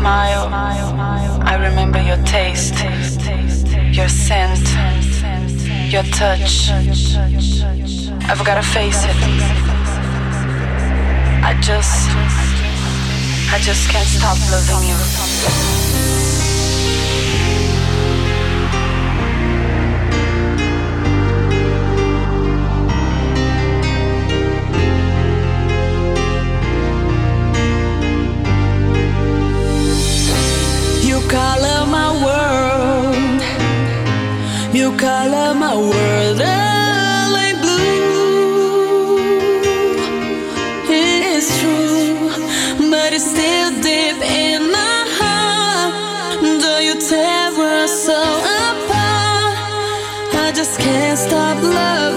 smile. I remember your taste, your scent, your touch. I've gotta face it. I just, I just can't stop loving you. stop love.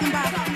talking about?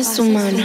es humano.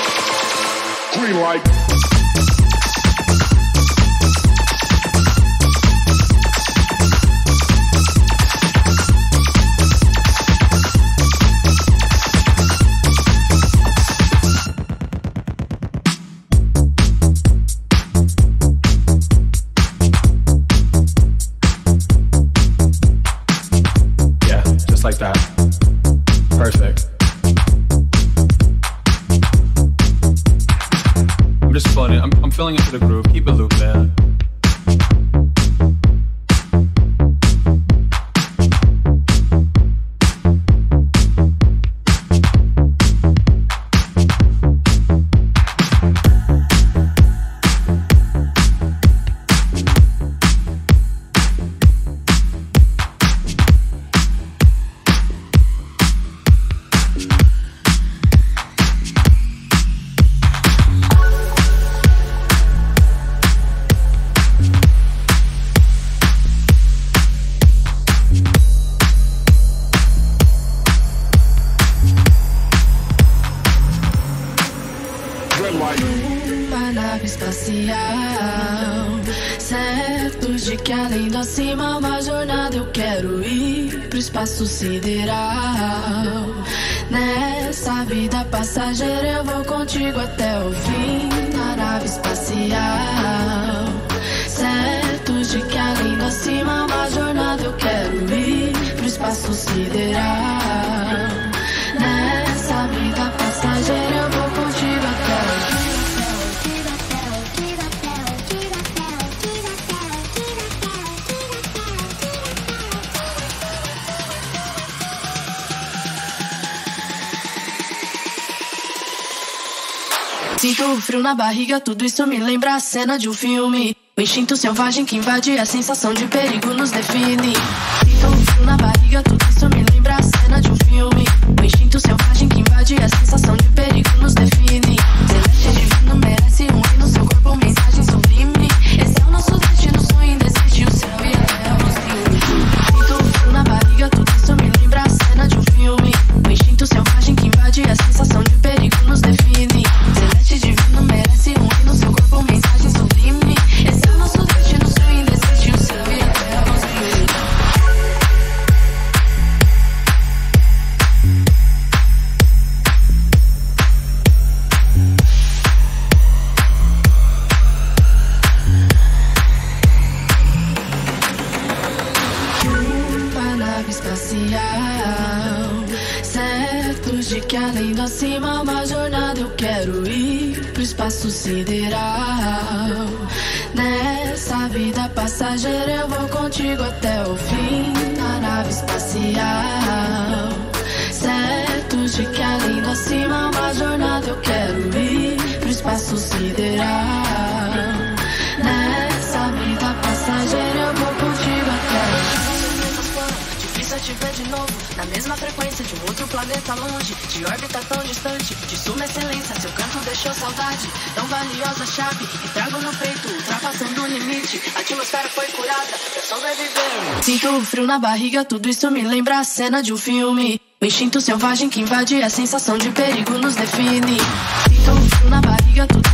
Light. frio na barriga, tudo isso me lembra a cena de um filme. O instinto selvagem que invade a sensação de perigo nos define. Então, frio na barriga, tudo isso me lembra a cena de um filme. O instinto selvagem que invade a sensação de perigo nos define. Celeste divino merece um e no seu corpo, mensagem sublime. Esse é o nosso destino. tudo isso me lembra a cena de um filme. O instinto selvagem que invade a sensação de perigo nos define. Sinto um na barriga, tudo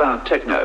about techno.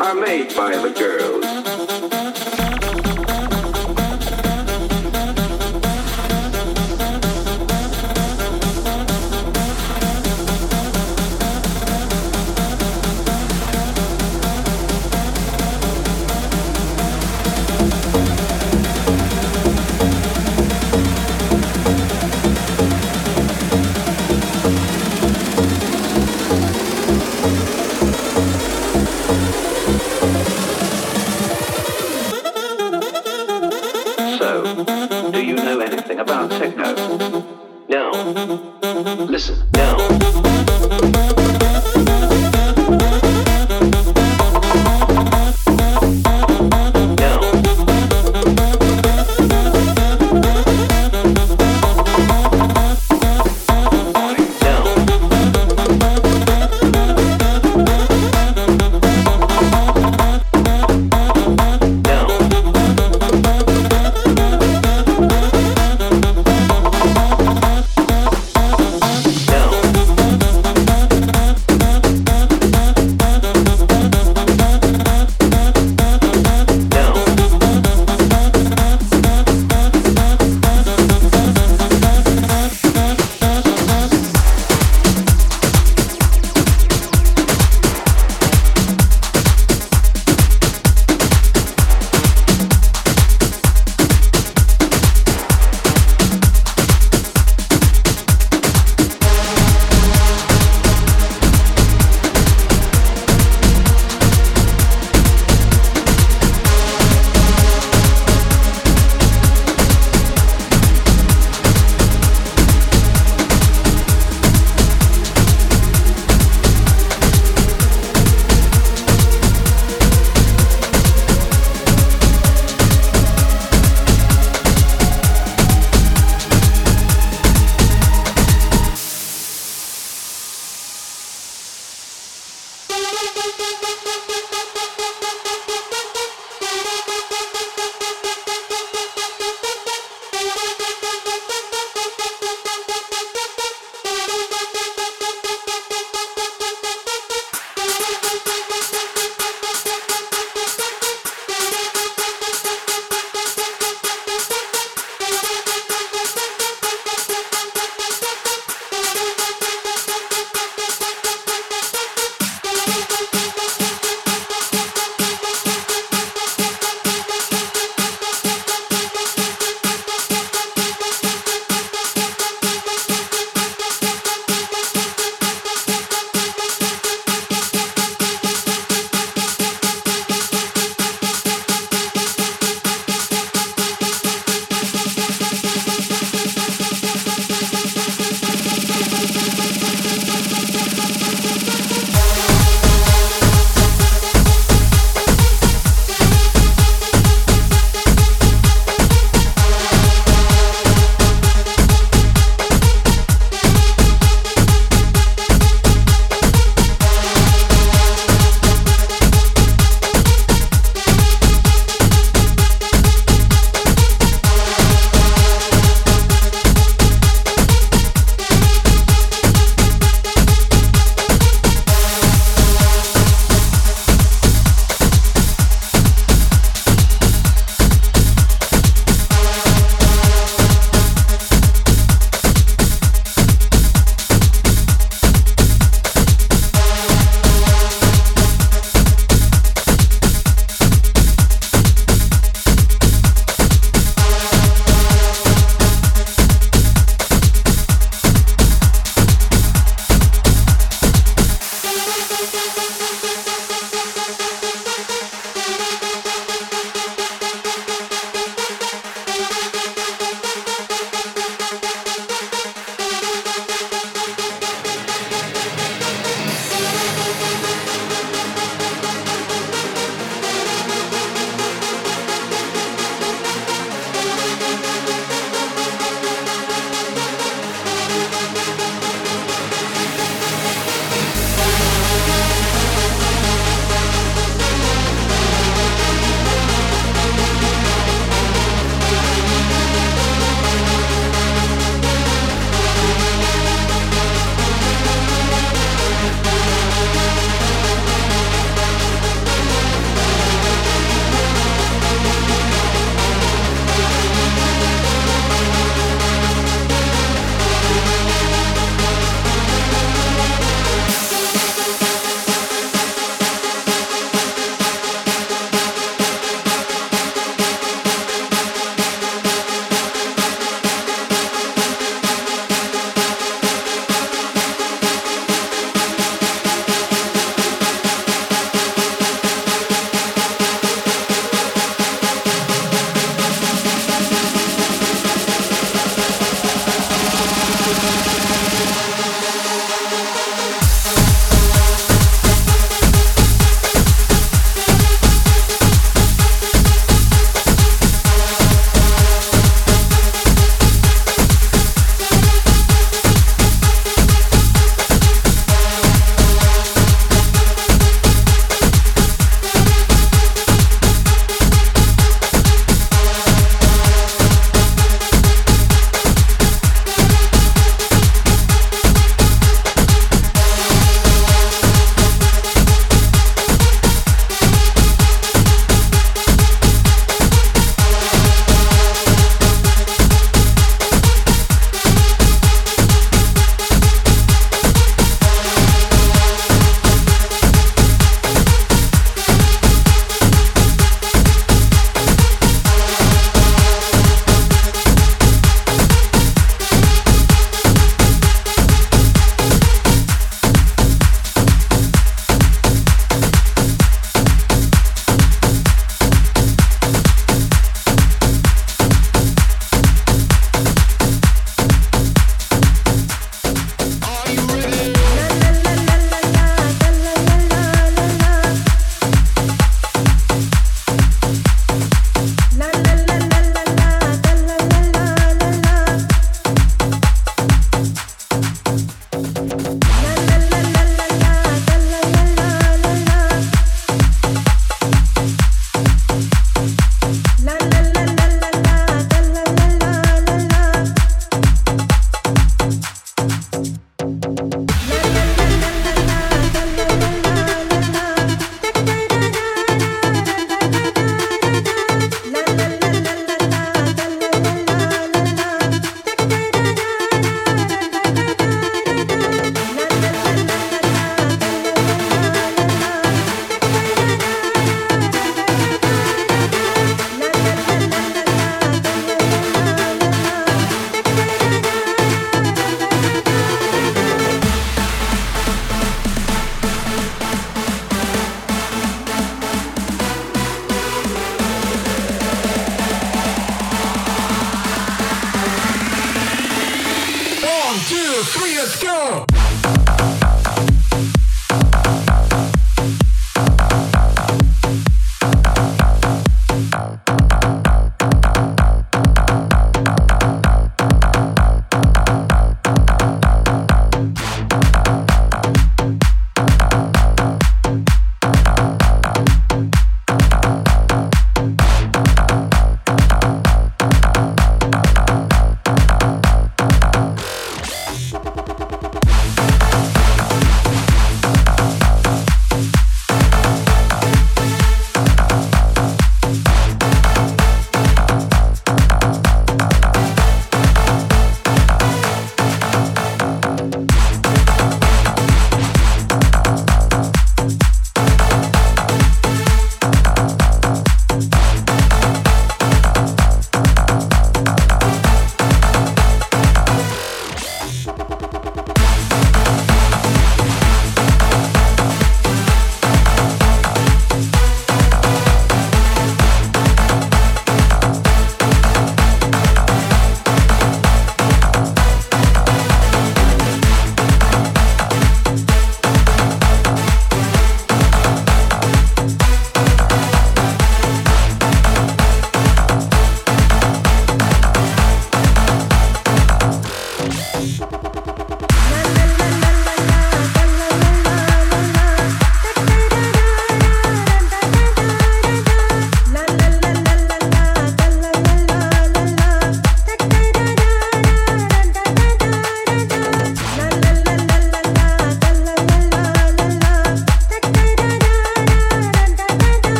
are made by the girls.